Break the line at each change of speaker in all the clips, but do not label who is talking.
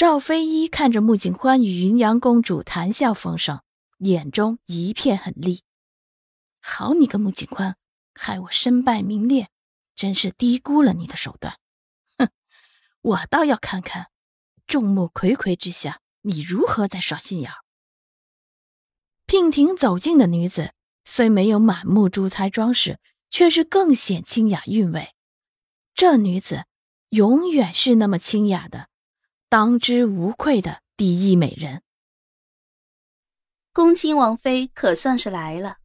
赵飞一看着穆景欢与云阳公主谈笑风生，眼中一片狠厉。好你个穆景欢，害我身败名裂，真是低估了你的手段。哼，我倒要看看，众目睽睽之下，你如何在耍心眼。娉婷走近的女子，虽没有满目珠钗装饰，却是更显清雅韵味。这女子永远是那么清雅的。当之无愧的第一美人，
恭亲王妃可算是来了。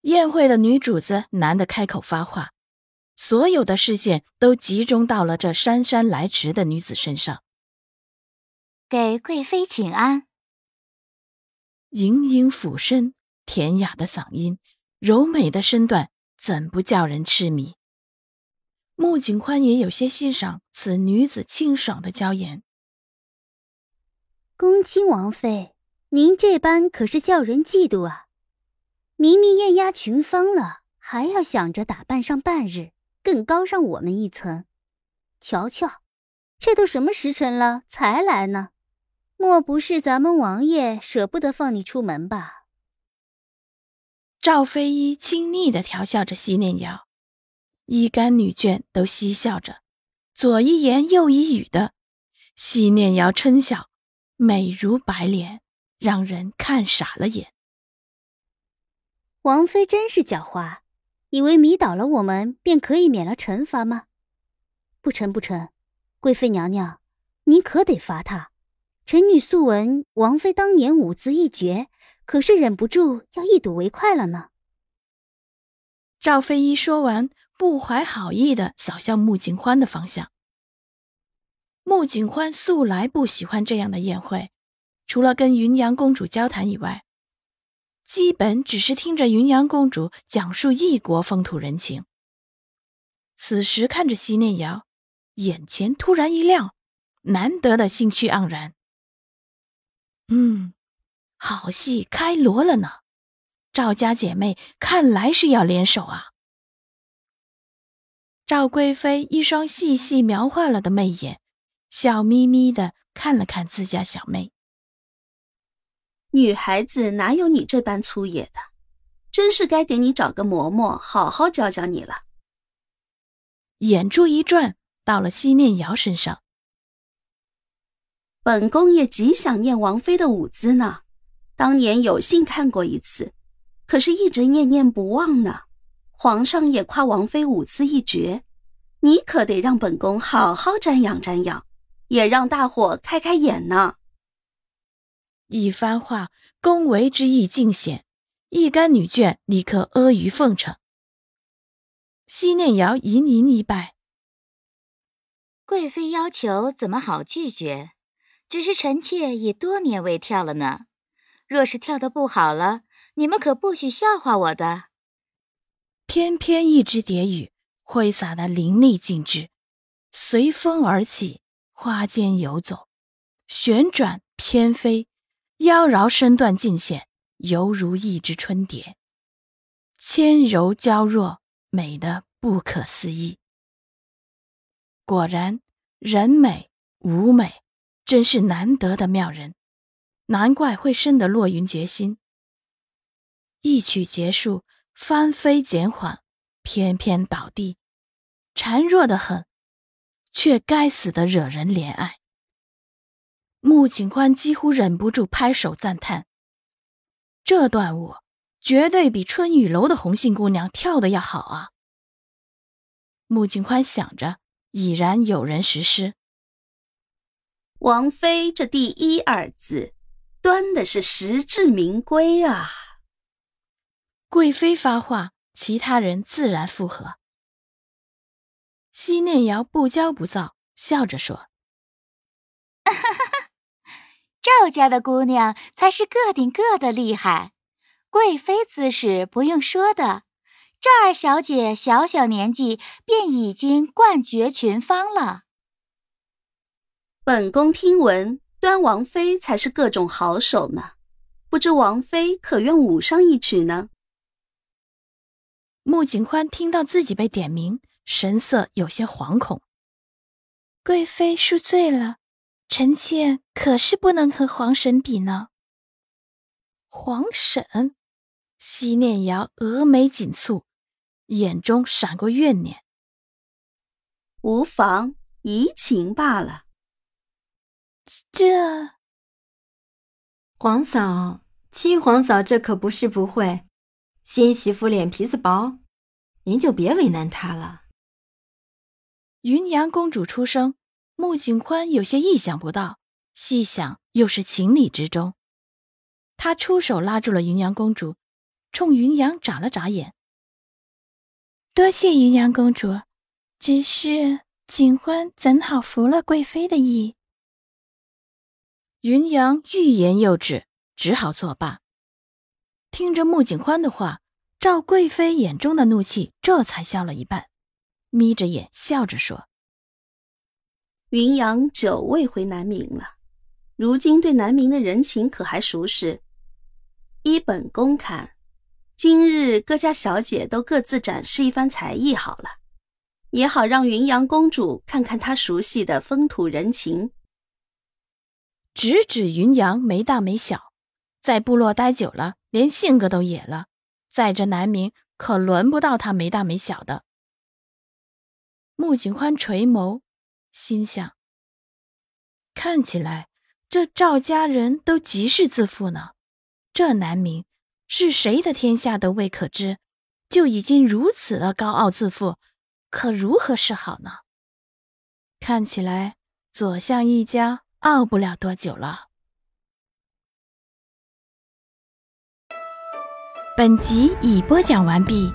宴会的女主子难得开口发话，所有的视线都集中到了这姗姗来迟的女子身上。
给贵妃请安。
盈盈俯身，甜雅的嗓音，柔美的身段，怎不叫人痴迷？穆景宽也有些欣赏此女子清爽的娇颜。
恭亲王妃，您这般可是叫人嫉妒啊！明明艳压群芳了，还要想着打扮上半日，更高上我们一层。瞧瞧，这都什么时辰了才来呢？莫不是咱们王爷舍不得放你出门吧？
赵飞一轻昵的调笑着西念瑶。一干女眷都嬉笑着，左一言右一语的，西念瑶嗔笑，美如白莲，让人看傻了眼。
王妃真是狡猾，以为迷倒了我们便可以免了惩罚吗？不成不成，贵妃娘娘，您可得罚她。臣女素闻王妃当年舞姿一绝，可是忍不住要一睹为快了呢。
赵飞一说完。不怀好意的扫向穆景欢的方向。穆景欢素来不喜欢这样的宴会，除了跟云阳公主交谈以外，基本只是听着云阳公主讲述异国风土人情。此时看着西念瑶，眼前突然一亮，难得的兴趣盎然。嗯，好戏开锣了呢，赵家姐妹看来是要联手啊。赵贵妃一双细细描画了的媚眼，笑眯眯的看了看自家小妹。
女孩子哪有你这般粗野的？真是该给你找个嬷嬷好好教教你了。
眼珠一转，到了西念瑶身上。
本宫也极想念王妃的舞姿呢，当年有幸看过一次，可是一直念念不忘呢。皇上也夸王妃舞姿一绝，你可得让本宫好好瞻仰瞻仰，也让大伙开开眼呢。
一番话，恭维之意尽显，一干女眷立刻阿谀奉承。西念瑶盈盈一拜：“
贵妃要求怎么好拒绝？只是臣妾已多年未跳了呢。若是跳的不好了，你们可不许笑话我的。”
翩翩一支蝶羽，挥洒的淋漓尽致，随风而起，花间游走，旋转翩飞，妖娆身段尽显，犹如一只春蝶，纤柔娇弱，美得不可思议。果然，人美舞美，真是难得的妙人，难怪会深得洛云决心。一曲结束。翻飞减缓，翩翩倒地，孱弱的很，却该死的惹人怜爱。穆景欢几乎忍不住拍手赞叹：“这段舞绝对比春雨楼的红杏姑娘跳的要好啊！”穆景欢想着，已然有人实施。
王妃这第一二字，端的是实至名归啊！
贵妃发话，其他人自然附和。西念瑶不骄不躁，笑着说：“
赵赵家的姑娘才是个顶个的厉害，贵妃姿势不用说的。赵二小姐小小年纪便已经冠绝群芳了。
本宫听闻端王妃才是各种好手呢，不知王妃可愿舞上一曲呢？
穆景欢听到自己被点名，神色有些惶恐。贵妃恕罪了，臣妾可是不能和皇婶比呢。皇婶，西念瑶峨眉紧蹙，眼中闪过怨念。
无妨，怡情罢了。
这，
皇嫂，七皇嫂，这可不是不会。新媳妇脸皮子薄，您就别为难她了。
云阳公主出声，穆景宽有些意想不到，细想又是情理之中。他出手拉住了云阳公主，冲云阳眨了眨眼：“多谢云阳公主，只是景欢怎好服了贵妃的意？”云阳欲言又止，只好作罢。听着穆景欢的话，赵贵妃眼中的怒气这才消了一半。眯着眼笑着说：“
云阳久未回南明了，如今对南明的人情可还熟识？依本宫看，今日各家小姐都各自展示一番才艺好了，也好让云阳公主看看她熟悉的风土人情。”
直指云阳没大没小，在部落待久了，连性格都野了，在这南明可轮不到他没大没小的。穆景欢垂眸，心想：看起来这赵家人都极是自负呢。这南明是谁的天下都未可知，就已经如此的高傲自负，可如何是好呢？看起来左相一家傲不了多久了。本集已播讲完毕。